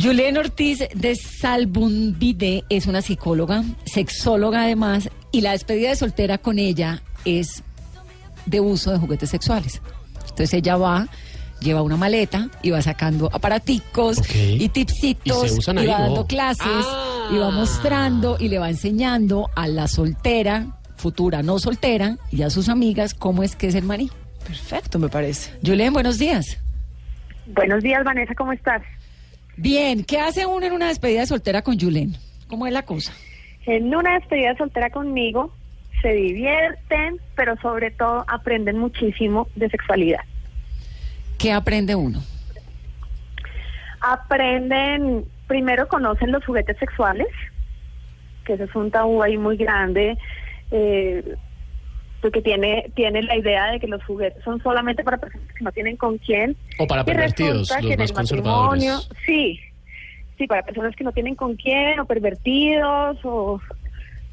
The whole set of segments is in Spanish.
Julián Ortiz de Salbumbide es una psicóloga, sexóloga además, y la despedida de soltera con ella es de uso de juguetes sexuales. Entonces ella va, lleva una maleta y va sacando aparaticos y tipsitos ¿Y se usan y ahí? va dando No. clases Ah. y va mostrando y le va enseñando a la soltera, futura no soltera, y a sus amigas cómo es que es el maní. Perfecto, me parece. Julián, buenos días. Buenos días, Vanessa, ¿cómo estás? Bien, ¿qué hace uno en una despedida de soltera con Julián? ¿Cómo es la cosa? En una despedida soltera conmigo se divierten, pero sobre todo aprenden muchísimo de sexualidad. ¿Qué aprende uno? Aprenden, primero conocen los juguetes sexuales, que eso es un tabú ahí muy grande, eh, porque tiene, tiene la idea de que los juguetes son solamente para personas que no tienen con quién. O para pervertidos, los que más conservadores. sí, sí, para personas que no tienen con quién, o pervertidos, o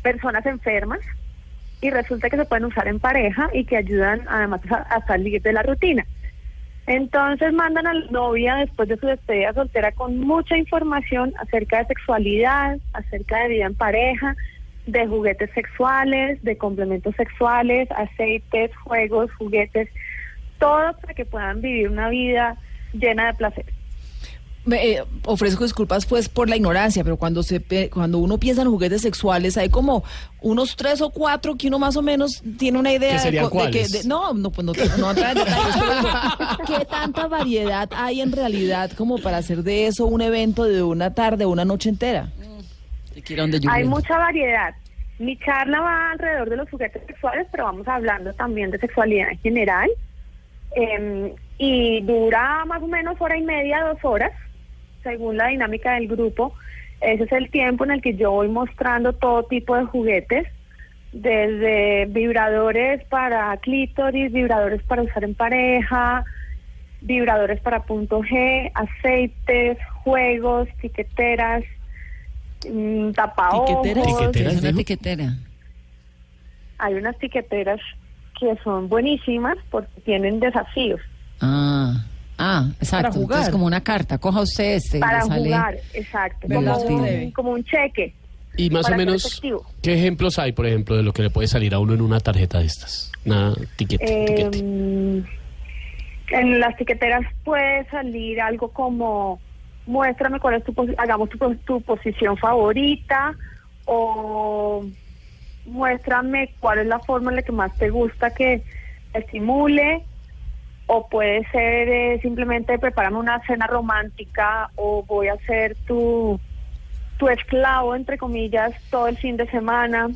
personas enfermas, y resulta que se pueden usar en pareja y que ayudan además a, a salir de la rutina. Entonces mandan a la novia después de su despedida soltera con mucha información acerca de sexualidad, acerca de vida en pareja, de juguetes sexuales, de complementos sexuales, aceites, juegos, juguetes, todo para que puedan vivir una vida llena de placer. Me, eh, ofrezco disculpas pues por la ignorancia, pero cuando se pe- cuando uno piensa en juguetes sexuales hay como unos tres o cuatro que uno más o menos tiene una idea ¿Qué serían de, de que cuáles? de- no, no pues no, no entrar en detalles, pero digo, qué tanta variedad hay en realidad como para hacer de eso un evento de una tarde o una noche entera. Hay mucha variedad. Mi charla va alrededor de los juguetes sexuales, pero vamos hablando también de sexualidad en general. Eh, y dura más o menos hora y media, dos horas, según la dinámica del grupo. Ese es el tiempo en el que yo voy mostrando todo tipo de juguetes, desde vibradores para clítoris, vibradores para usar en pareja, vibradores para punto G, aceites, juegos, tiqueteras, mm, tapaojos. ¿Tiqueteras? ¿Qué ¿Tiqueteras, es una tiquetera? Hay unas tiqueteras que son buenísimas porque tienen desafíos Ah, ah, exacto. Para jugar. Entonces, como una carta. Coja usted este. y para le sale- jugar, exacto, como un, como un cheque. Y más o menos. ¿qué ejemplos hay, por ejemplo, de lo que le puede salir a uno en una tarjeta de estas? Una tiquete, Eh, tiquete. en las tiqueteras puede salir algo como muéstrame cuál es tu hagamos tu, tu posición favorita o muéstrame cuál es la forma en la que más te gusta que estimule o puede ser eh, simplemente prepárame una cena romántica o voy a ser tu tu esclavo entre comillas todo el fin de semana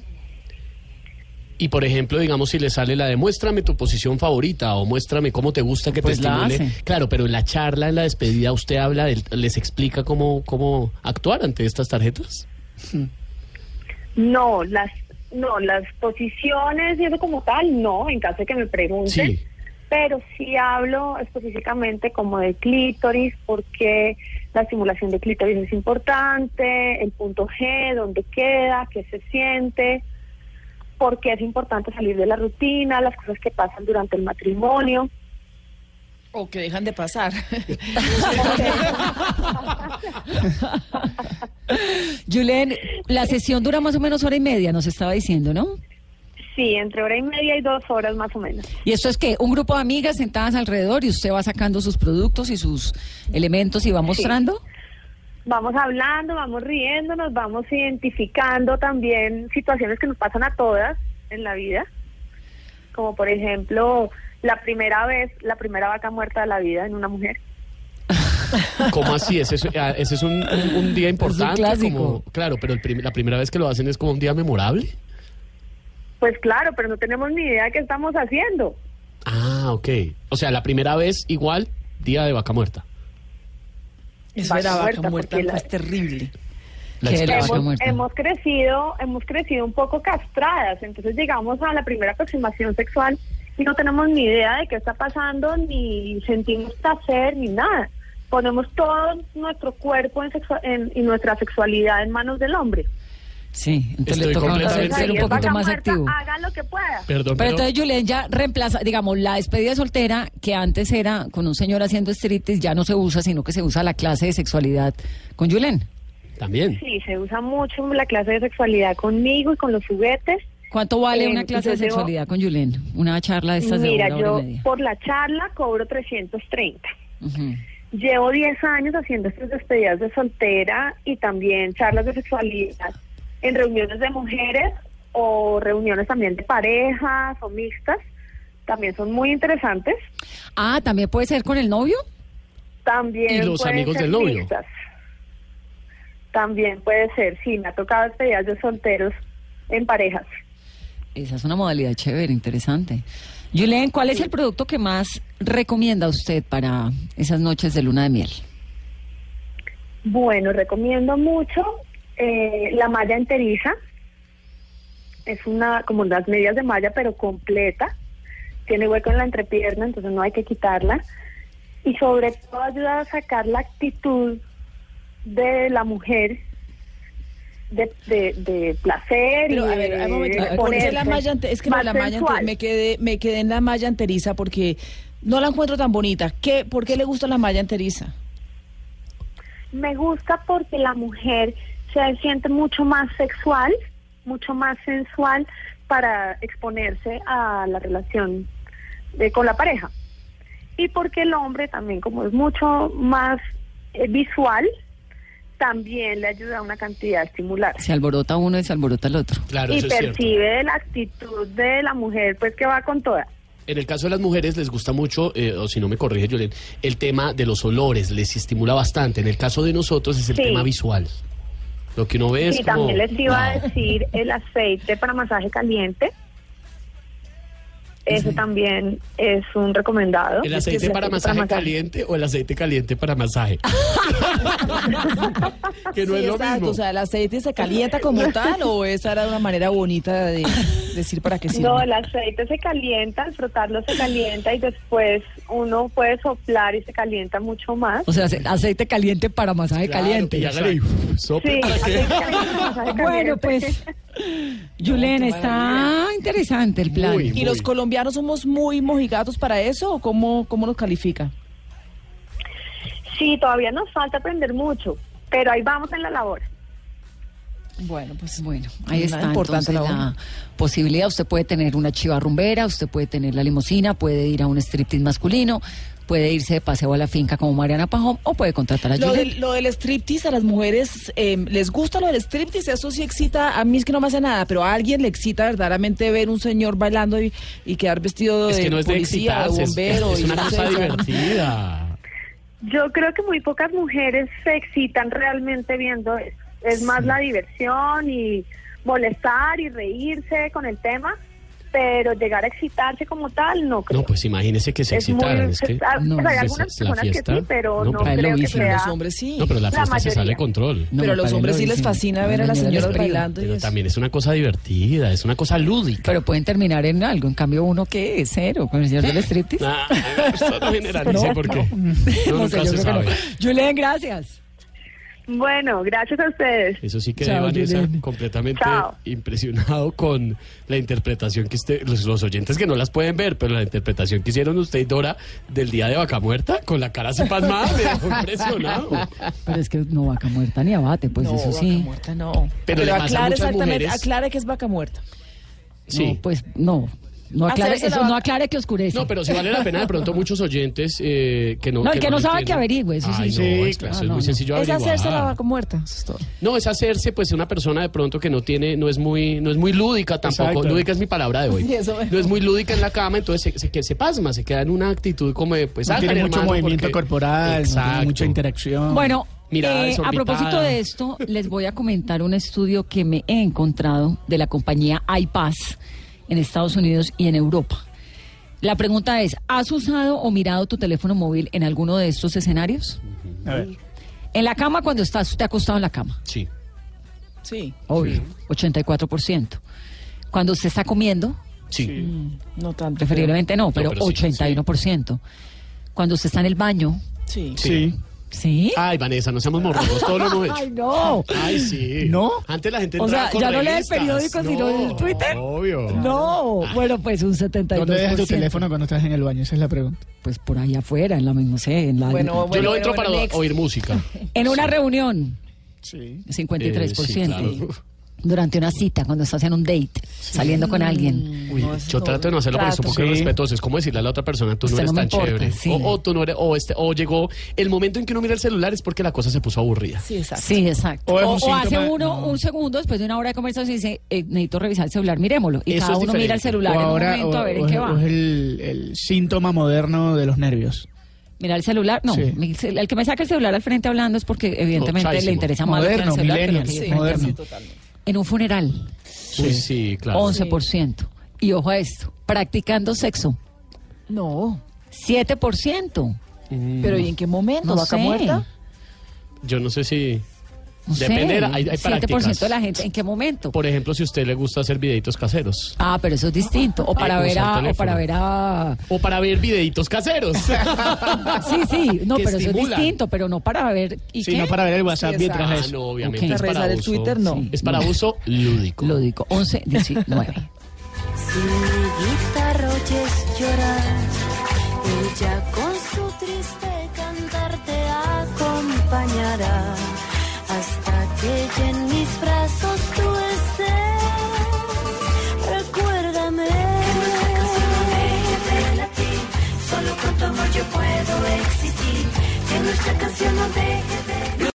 Y por ejemplo, digamos, si le sale la de muéstrame tu posición favorita o muéstrame cómo te gusta que Pues te la estimule. Claro, pero en la charla, en la despedida, usted habla, del- les explica cómo, cómo actuar ante estas tarjetas. No, las no, las posiciones y eso como tal, no, en caso de que me pregunten. Sí. Pero sí hablo específicamente como de clítoris, porque la estimulación de clítoris es importante, el punto G, dónde queda, qué se siente, por qué es importante salir de la rutina, las cosas que pasan durante el matrimonio. O que dejan de pasar. Julián, la sesión dura más o menos hora y media, nos estaba diciendo, ¿no? Sí, entre hora y media y dos horas más o menos. Y esto es que un grupo de amigas sentadas alrededor y usted va sacando sus productos y sus elementos y va mostrando. Vamos hablando, vamos riendo, nos vamos identificando también situaciones que nos pasan a todas en la vida, como por ejemplo la primera vez, la primera vaca muerta de la vida en una mujer. ¿Cómo así? Ese es, ah, ese es un, un- un día importante. como- claro, pero el prim- la primera vez que lo hacen es como un día memorable. Pues claro, pero no tenemos ni idea de qué estamos haciendo. Ah, ok. O sea, la primera vez igual, día de vaca muerta. Es la vaca muerta, es terrible. hemos, hemos, crecido, hemos crecido un poco castradas, entonces llegamos a la primera aproximación sexual y no tenemos ni idea de qué está pasando, ni sentimos placer, ni nada. Ponemos todo nuestro cuerpo en y nuestra sexualidad en manos del hombre. Sí, entonces le toca ser un poquito más activo. Haga lo que pueda. Perdón, pero, entonces Julen ya reemplaza, digamos, la despedida soltera que antes era con un señor haciendo striptease ya no se usa, sino que se usa la clase de sexualidad con Julen. También. Sí, se usa mucho la clase de sexualidad conmigo y con los juguetes. ¿Cuánto vale eh, una clase de sexualidad con Julen? Una charla de estas Mira, de una yo por la charla cobro 330. Llevo 10 años haciendo estas despedidas de soltera y también charlas de sexualidad en reuniones de mujeres o reuniones también de parejas o mixtas. También son muy interesantes. Ah, ¿también puede ser con el novio? También. ¿Y los amigos del novio? También puede ser, sí, me ha tocado despedidas de solteros en parejas. Esa es una modalidad chévere, interesante. Julen, ¿cuál es el producto que más recomienda usted para esas noches de luna de miel? Bueno, recomiendo mucho eh, la malla enteriza. Es una, como las medias de malla, pero completa. Tiene hueco en la entrepierna, entonces no hay que quitarla. Y sobre todo ayuda a sacar la actitud de la mujer de, de, placer y a ver, de la malla, es que la malla me quedé me quedé en la malla enteriza porque no la encuentro tan bonita. ¿Qué, ¿Por qué le gusta la malla enteriza? Me gusta porque la mujer se siente mucho más sexual, mucho más sensual para exponerse a la relación de, con la pareja. Y porque el hombre también, como es mucho más eh, visual, también le ayuda a una cantidad estimular. Se alborota uno y se alborota el otro. Claro, y percibe la actitud de la mujer, pues que va con toda. En el caso de las mujeres les gusta mucho, eh, o si no me corrige Julen, el tema de los olores, les estimula bastante. En el caso de nosotros es el tema visual. Lo que uno ve es Y también les iba a decir el aceite para masaje caliente. Eso también es un recomendado. ¿El aceite para, masaje caliente o el aceite caliente para masaje? que no es lo mismo. O sea, ¿el aceite se calienta como tal o esa era una manera bonita de decir para qué sirve? No, el aceite se calienta, al frotarlo se calienta y después uno puede soplar y se calienta mucho más. O sea, aceite caliente para masaje caliente. sí, aceite caliente para masaje Bueno, pues... Julen, está interesante el plan. ¿Y los colombianos somos muy mojigatos para eso o cómo, cómo nos califica? Sí, todavía nos falta aprender mucho, pero ahí vamos en la labor. Bueno, pues bueno, ahí está importante la, posibilidad. Usted puede tener una chiva rumbera, usted puede tener la limusina, puede ir a un striptease masculino, puede irse de paseo a la finca como Mariana Pajón o puede contratar a lo del, lo del striptease a las mujeres, eh, ¿les gusta lo del striptease? Eso sí excita, a mí es que no me hace nada, pero a alguien le excita verdaderamente ver un señor bailando y, quedar vestido de policía, de bombero. Es, una cosa divertida. Yo creo que muy pocas mujeres se excitan realmente viendo eso. Es más la diversión y molestar y reírse con el tema pero llegar a excitarse como tal, no creo. No, pues imagínese que se excitaran. es que, ah, no, hay algunas personas que sí, pero no, creo que sea... Los hombres sí. No, pero la fiesta se sale de control. pero a los hombres sí les fascina ver a las señoras bailando. Pero también es una cosa divertida, es una cosa lúdica. Pero pueden terminar en algo. En cambio, uno que es cero con el señor del striptease. Nah, esto no generalice porque no, nunca se sabe. Julián, gracias. Bueno, gracias a ustedes. Eso sí que Vanessa completamente impresionado con la interpretación que usted, los, oyentes que no las pueden ver, pero la interpretación que hicieron usted y Dora del día de Vaca Muerta, con la cara así pasmada, me dejó impresionado. Pero es que no Vaca Muerta ni abate, pues eso sí. Vaca Muerta no. Pero, le aclara exactamente, aclara que es Vaca Muerta. Sí. pues no. No aclare, eso no aclare que oscurece. No, pero si vale la pena de pronto muchos oyentes eh, que no. No, el que, no, sabe que averigüe, eso sí. sí, es, claro, es muy sencillo averiguar. Es hacerse la vaca muerta, eso es todo. No, es hacerse pues una persona de pronto que no tiene, no es muy, no es muy lúdica tampoco. Lúdica es mi palabra de hoy. no es muy lúdica en la cama, entonces se, se, se, pasma, se queda en una actitud como de pues. No tiene mucho movimiento corporal, no tiene mucha interacción. Bueno, eh, a propósito de esto, les voy a comentar un estudio que me he encontrado de la compañía iPass en Estados Unidos y en Europa. La pregunta es, ¿has usado o mirado tu teléfono móvil en alguno de estos escenarios? A ver. En la cama cuando estás usted acostado en la cama. Sí. Sí. Obvio. 84%. Cuando usted está comiendo. Sí. Mm, no tanto. Preferiblemente no, pero, 81%. Cuando usted está en el baño. Sí. Sí. ¿Sí? Ay, Vanessa, no seamos morbosos, todo lo hemos hecho. Ay, no. Ay, sí. ¿No? Antes la gente O sea, con ya no lee el revistas. periódico, sino el Twitter. Obvio. No. Bueno, pues un 72%. ¿Dónde dejas tu teléfono cuando estás en el baño? Esa es la pregunta. Pues por ahí afuera, en la, no sé, en la... Bueno, Yo lo bueno, entro bueno, para next. oír música. en una reunión. Sí. 53%. Eh, sí, claro. Durante una cita, cuando estás en un date, saliendo con alguien. Uy, yo trato de no hacerlo porque es un poco Sí. irrespetuoso. Es como decirle a la otra persona, tú no Usted eres no me tan importa, chévere. sí. O, o tú no eres, o, este, o llegó el momento en que uno mira el celular es porque la cosa se puso aburrida. Sí, exacto. Sí, exacto. O es O, un o hace uno no. un segundo después de una hora de conversación y dice, eh, necesito revisar el celular, miremoslo. Y Eso cada uno mira el celular o en ahora, un momento o- a ver o en es- qué o va. es el, el síntoma moderno de los nervios. Mira el celular, no. Sí. El que me saca el celular al frente hablando es porque evidentemente le interesa más Moderno, el celular millennials, que sí, moderno. En un funeral, Uy, sí, claro. 11%. Y ojo a esto, practicando sexo, No. 7%. Mm, Pero ¿y en qué momento? No ¿Vaca sé. muerta? Yo no sé si... No Depende, sé, de la- hay- hay 7% prácticas. de la gente, ¿en qué momento? Por ejemplo, si a usted le gusta hacer videitos caseros. Ah, pero eso es distinto. O para Ay, ver a, o para ver a O para ver videitos caseros. Sí, sí, no, Que pero eso es distinto, pero no para ver ¿y Sí, qué? no para ver el WhatsApp Sí, mientras Ah, eso. no, obviamente es para el uso. Twitter, no. Es para uso lúdico. Lo digo, 11, 19. Si mi guitarra oyes llorar, ella con nuestra canción no deje